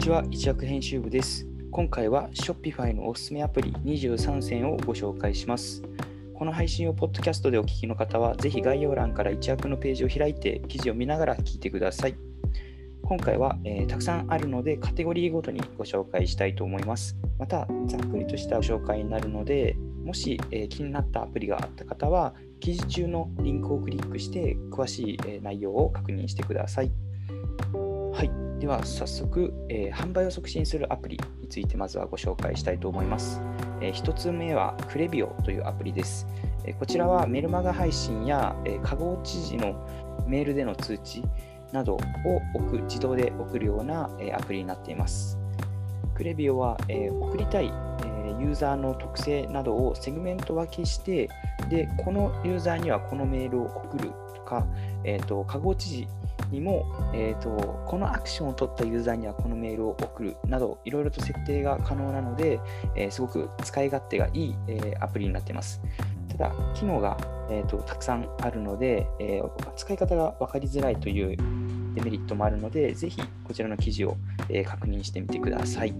ちは、一躍編集部です。今回は Shopify のおすすめアプリ23選をご紹介します。この配信をポッドキャストでお聞きの方は、ぜひ概要欄から一躍のページを開いて記事を見ながら聞いてください。今回は、えーたくさんあるのでカテゴリーごとにご紹介したいと思います。また、ざっくりとしたご紹介になるので、もし、えー気になったアプリがあった方は、記事中のリンクをクリックして詳しい、えー内容を確認してください。では早速、えー販売を促進するアプリについてまずはご紹介したいと思います。え1つ目はクレビオというアプリです。えーこちらはメルマガ配信や、えー、カゴ知事のメールでの通知などを送自動で送るような、えアプリになっています。クレビオは、えー送りたい、えユーザーの特性などをセグメント分けして、でこのユーザーにはこのメールを送るとか、えー、とカゴ知事にも、えー、とこのアクションを取ったユーザーにはこのメールを送るなどいろいろと設定が可能なので、えーすごく使い勝手がいい、えーアプリになっています。ただ、機能が、えー、とたくさんあるので、えー使い方が分かりづらいというデメリットもあるので、ぜひこちらの記事を、え確認してみてください。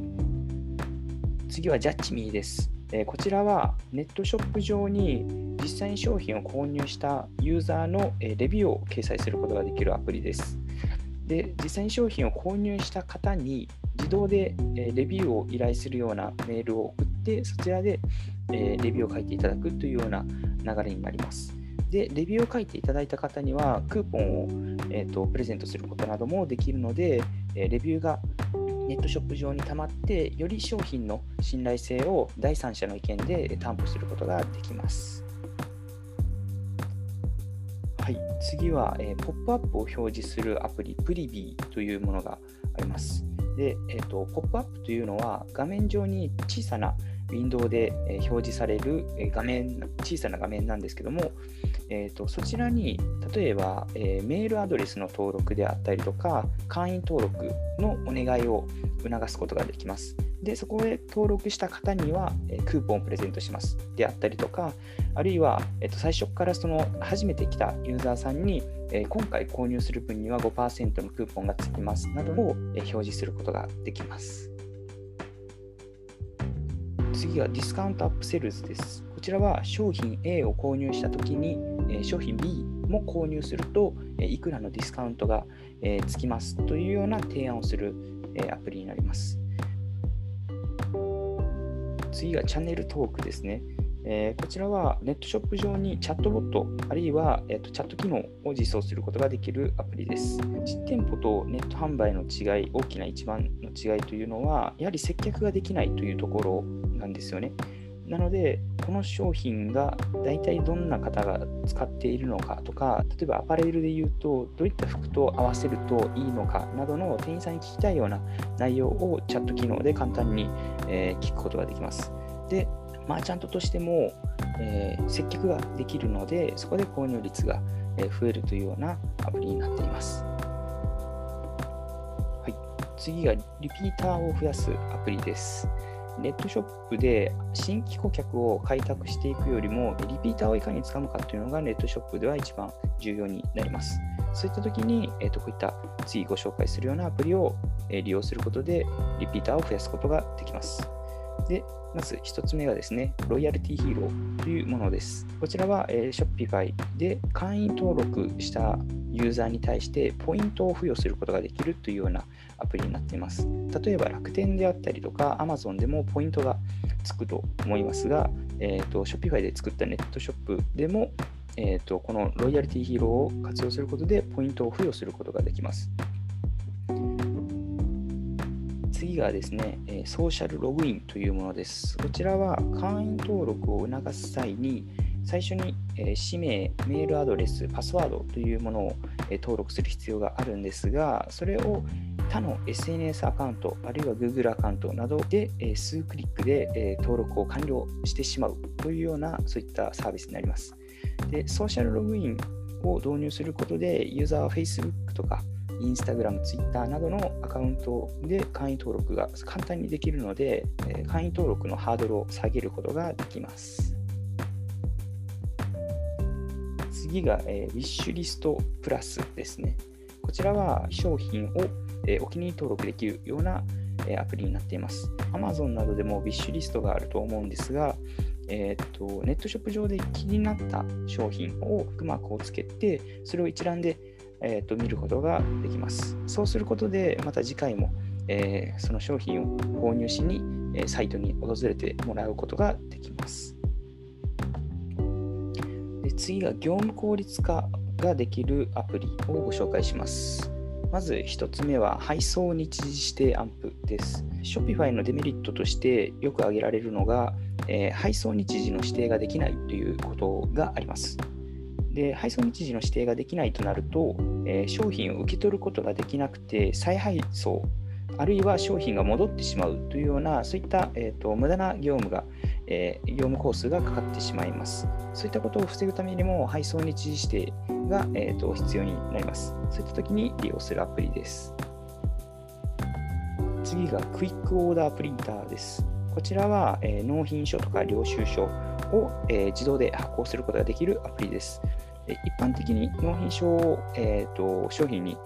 次はジャッジミーです。えこちらはネットショップ上に実際に商品を購入したユーザーのレビューを掲載することができるアプリです。で、実際に商品を購入した方に自動でレビューを依頼するようなメールを送って、そちらでレビューを書いていただくというような流れになります。で、レビューを書いていただいた方には、クーポンを、えーとプレゼントすることなどもできるので、レビューがネットショップ上に溜まって、より商品の信頼性を第三者の意見で担保することができます。はい、次は、えーポップアップを表示するアプリ、プリビーというものがあります。で、えーと、ポップアップというのは画面上に小さなウィンドウで表示される画面、小さな画面なんですけども、えーとそちらに例えば、えーメールアドレスの登録であったりとか、会員登録のお願いを促すことができます。で、そこで登録した方には、えークーポンをプレゼントしますであったりとか、あるいは、えーと最初からその初めて来たユーザーさんに、えー今回購入する分には5%のクーポンがつきますなどを、え表示することができます。次は Discounted Upsells です。こちらは商品 A を購入したときに、え商品 B も購入すると、えいくらのディスカウントが、えつきますというような提案をする、えアプリになります。次がチャンネルトークですね。えーこちらはネットショップ上にチャットボット、あるいは、えーとチャット機能を実装することができるアプリです。実店舗とネット販売の違い、大きな一番の違いというのは、やはり接客ができないというところなんですよね。なので、この商品が大体どんな方が使っているのかとか、例えばアパレルで言うと、どういった服と合わせるといいのかなどの店員さんに聞きたいような内容をチャット機能で簡単に、えー聞くことができます。で、マーチャントとしても、えー接客ができるので、そこで購入率が増えるというようなアプリになっています。はい、次がリピーターを増やすアプリです。ネットショップで新規顧客を開拓していくよりも、リピーターをいかにつかむかというのがネットショップでは一番重要になります。そういった時に、えー、とこういった次ご紹介するようなアプリを、利用することで、リピーターを増やすことができます。で、まず1つ目がですね、ロイヤルティヒーローというものです。こちらは、えー、Shopify で会員登録したユーザーに対してポイントを付与することができるというようなアプリになっています。例えば楽天であったりとか Amazon でもポイントがつくと思いますが、えー、と Shopify で作ったネットショップでも、えー、とこのロイヤルティヒーローを活用することでポイントを付与することができます。次がですね、えソーシャルログインというものです。こちらは会員登録を促す際に、最初に、え氏名、メールアドレス、パスワードというものを、え登録する必要があるんですが、それを他の SNS アカウント、あるいは Google アカウントなどで、え数クリックで、え登録を完了してしまうというような、そういったサービスになります。で、ソーシャルログインを導入することで、ユーザーは Facebook とか、インスタグラム、ツイッターなどのアカウントで会員登録が簡単にできるので、会員登録のハードルを下げることができます。次が、えーウィッシュリストプラスですね。こちらは商品を、えーお気に入り登録できるような、えアプリになっています。Amazon などでもビッシュリストがあると思うんですが、えー、っとネットショップ上で気になった商品をフックマークをつけて、それを一覧で、えー、と見ることができます。そうすることで、また次回も、えー、その商品を購入しに、えサイトに訪れてもらうことができます。で次が業務効率化ができるアプリをご紹介します。まず1つ目は配送日時指定アンプです。Shopify のデメリットとしてよく挙げられるのが、えー、配送日時の指定ができないということがあります。で配送日時の指定ができないとなると、えー、商品を受け取ることができなくて再配送あるいは商品が戻ってしまうというようなそういった、えーと、無駄な業務が、えー、業務工数がかかってしまいます。そういったことを防ぐためにも配送日時指定が、えーと必要になります。そういった時に利用するアプリです。次がクイックオーダープリンターです。こちらは、えー、納品書とか領収書を、え、自動で発行することができるアプリです。一般的に納品書を、えーと、商品に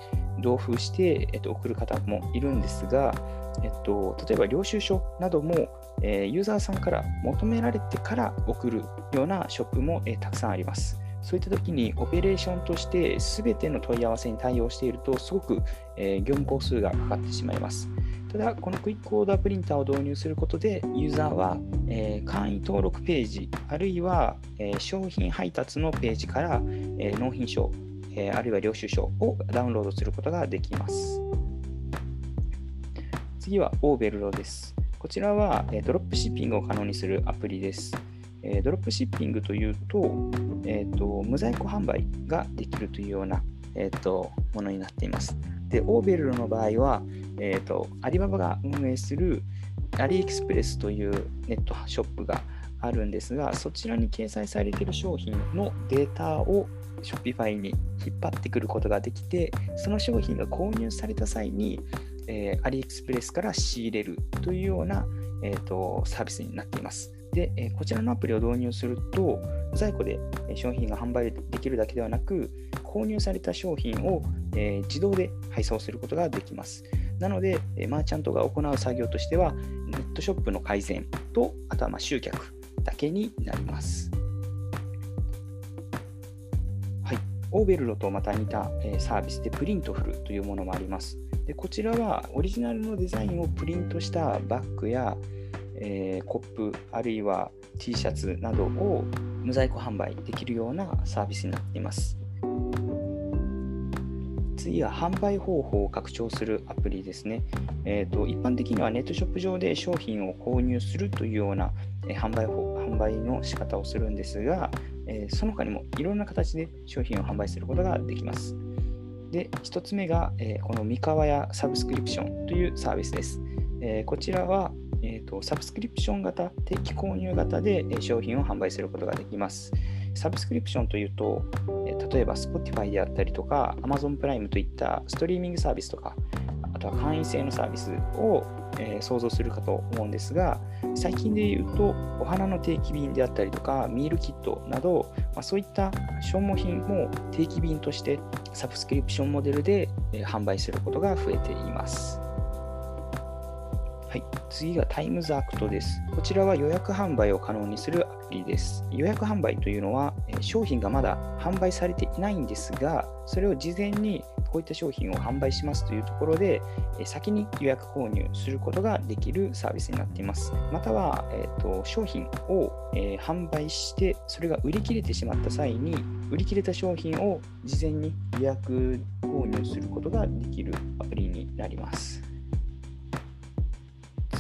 同封して、えーと、送る方もいるんですが、えーと、例えば領収書なども、えー、ユーザーさんから求められてから送るようなショップも、えー、たくさんあります。そういった時にオペレーションとして全ての問い合わせに対応しているとすごく、え、業務工数がかかってしまいます。ただ、このクイックオーダープリンターを導入することで、ユーザーは、え、簡易登録ページ、あるいは、え、商品配達のページから、え、納品書、えあるいは領収書をダウンロードすることができます。次はオーベルロです。こちらは、えドロップシッピングを可能にするアプリです。えドロップシッピングというと,、えーと、無在庫販売ができるというような、えーとものになっています。で、オーベルの場合は、えーと、アリババが運営するアリエクスプレスというネットショップがあるんですが、そちらに掲載されている商品のデータを Shopify に引っ張ってくることができて、その商品が購入された際に、えー、アリエクスプレスから仕入れるというような、えーと、サービスになっています。で、え、こちらのアプリを導入すると、在庫で商品が販売できるだけではなく、購入された商品を、え、自動で配送することができます。なので、えマーチャントが行う作業としては、ネットショップの改善と、あとはま集客だけになります。はい、 Oberlo とまた似たえサービスで Printful というものもあります。でこちらはオリジナルのデザインをプリントしたバッグや、えー、コップあるいは T シャツなどを無在庫販売できるようなサービスになっています。次は販売方法を拡張するアプリですね。えーと、一般的にはネットショップ上で商品を購入するというような、え、販売法販売の仕方をするんですが、えー、その他にもいろんな形で商品を販売することができます。で、1つ目が、えー、この三河屋サブスクリプションというサービスです。えこちらは、えーと、サブスクリプション型、定期購入型で商品を販売することができます。サブスクリプションというと、例えば Spotify であったりとか Amazon プライムといったストリーミングサービスとか、あとは会員制のサービスを、えー、想像するかと思うんですが、最近で言うと、お花の定期便であったりとか、ミールキットなど、まあ、そういった消耗品も定期便としてサブスクリプションモデルで、え、販売することが増えています。次が Timesact です。こちらは予約販売を可能にするアプリです。予約販売というのは、商品がまだ販売されていないんですが、それを事前にこういった商品を販売しますというところで、先に予約購入することができるサービスになっています。または、えーと、商品を、えー、販売して、それが売り切れてしまった際に、売り切れた商品を事前に予約購入することができるアプリになります。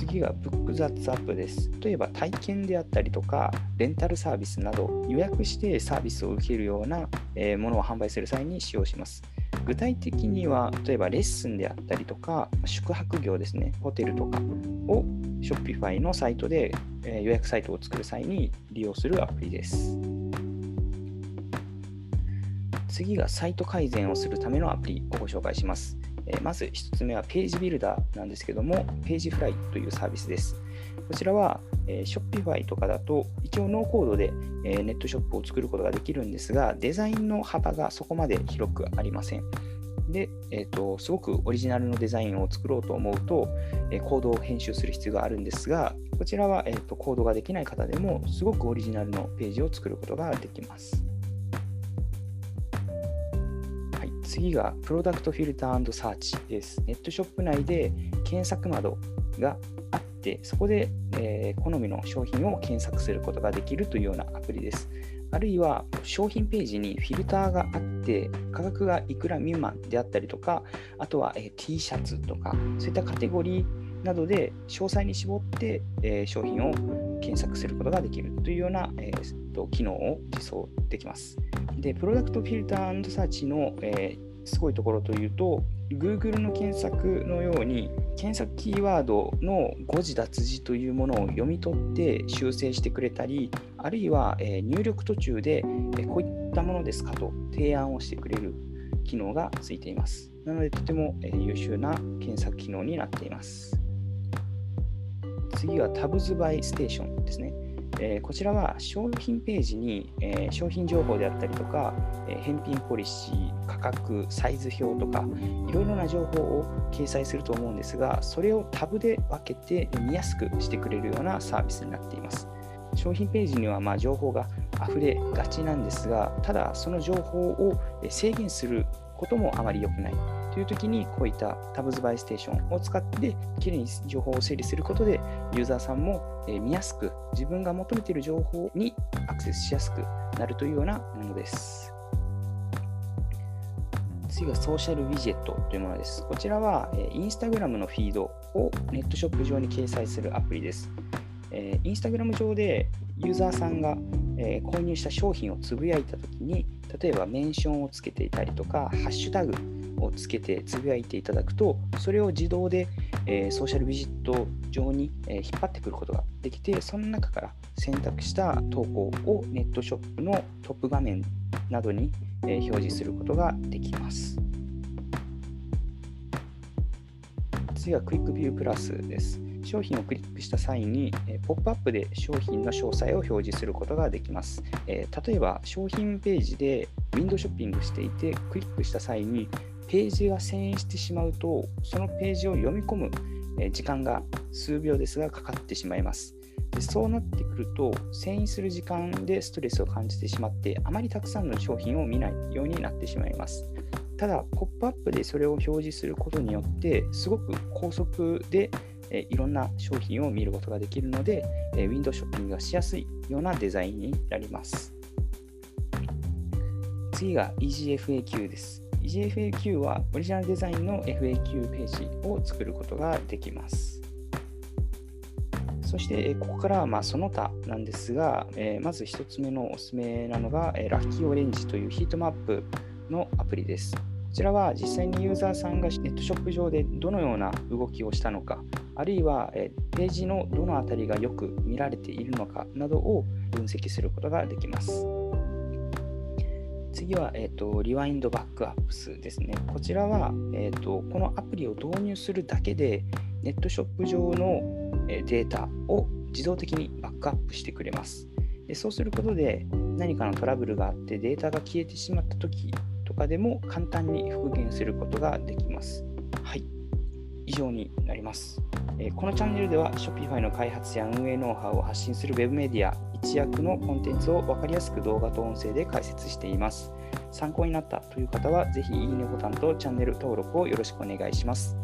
次がブックザッツアップです。例えば体験であったりとか、レンタルサービスなど予約してサービスを受けるようなものを販売する際に使用します。具体的には、例えばレッスンであったりとか、宿泊業ですね、ホテルとかを Shopify のサイトで予約サイトを作る際に利用するアプリです。次がサイト改善をするためのアプリをご紹介します。えまず1つ目はページビルダーなんですけども、ページフライというサービスです。こちらは、え Shopify とかだと一応ノーコードで、えネットショップを作ることができるんですが、デザインの幅がそこまで広くありません。で、えーと、すごくオリジナルのデザインを作ろうと思うと、えー、コードを編集する必要があるんですが、こちらは、えーと、コードができない方でも、すごくオリジナルのページを作ることができます。次が、プロダクトフィルターサーチです。ネットショップ内で検索窓があって、そこで、えー、好みの商品を検索することができるというようなアプリです。あるいは商品ページにフィルターがあって価格がいくら未満であったりとかあとは、え T シャツとかそういったカテゴリーなどで詳細に絞って、え商品を検索することができるというような、えー、と機能を実装できます。で、プロダクトフィルターサーチの、えーすごいところというと Google の検索のように検索キーワードの誤字脱字というものを読み取って修正してくれたりあるいは、え入力途中で、えこういったものですかと提案をしてくれる機能がついていますなのでとても、え優秀な検索機能になっています次は Tabs by Station ですねえー、こちらは商品ページに、えー、商品情報であったりとか、えー、返品ポリシー、価格、サイズ表とか、いろいろな情報を掲載すると思うんですが、それをタブで分けて見やすくしてくれるようなサービスになっています。商品ページにはま情報が溢れがちなんですが、ただその情報を制限することもあまり良くないという時にこういったタブズバイステーションを使ってきれいに情報を整理することでユーザーさんも見やすく自分が求めている情報にアクセスしやすくなるというようなものです。次はソーシャルウィジェットというものです。こちらはインスタグラムのフィードをネットショップ上に掲載するアプリです。インスタグラム上でユーザーさんが購入した商品をつぶやいたときに例えばメンションをつけていたりとかハッシュタグをつけてつぶやいていただくとそれを自動で、えー、ソーシャルビジット上に、えー、引っ張ってくることができてその中から選択した投稿をネットショップのトップ画面などに、えー、表示することができます次はクイックビュープラスです商品をクリックした際に、えポップアップで商品の詳細を表示することができます。え例えば、商品ページでウィンドウショッピングしていて、クリックした際にページが遷移してしまうと、そのページを読み込む時間が数秒ですがかかってしまいます。でそうなってくると、遷移する時間でストレスを感じてしまって、あまりたくさんの商品を見ないようになってしまいます。ただ、ポップアップでそれを表示することによって、すごく高速でいろんな商品を見ることができるので、ウィンドウショッピングがしやすいようなデザインになります。次が EasyFAQ です。EasyFAQ はオリジナルデザインの FAQ ページを作ることができます。そして、ここからはまその他なんですが、えまず1つ目のおすすめなのが、えラッキーオレンジというヒートマップのアプリです。こちらは実際にユーザーさんがネットショップ上でどのような動きをしたのか、あるいは、えページのどのあたりがよく見られているのかなどを分析することができます。次は、えーと、リワインドバックアップスですね。こちらは、えーと、このアプリを導入するだけで、ネットショップ上のデータを自動的にバックアップしてくれます。でそうすることで、何かのトラブルがあってデータが消えてしまったときとかでも簡単に復元することができます。はい。以上になります。このチャンネルでは Shopify の開発や運営ノウハウを発信する Web メディア一躍のコンテンツを分かりやすく動画と音声で解説しています。参考になったという方はぜひいいねボタンとチャンネル登録をよろしくお願いします。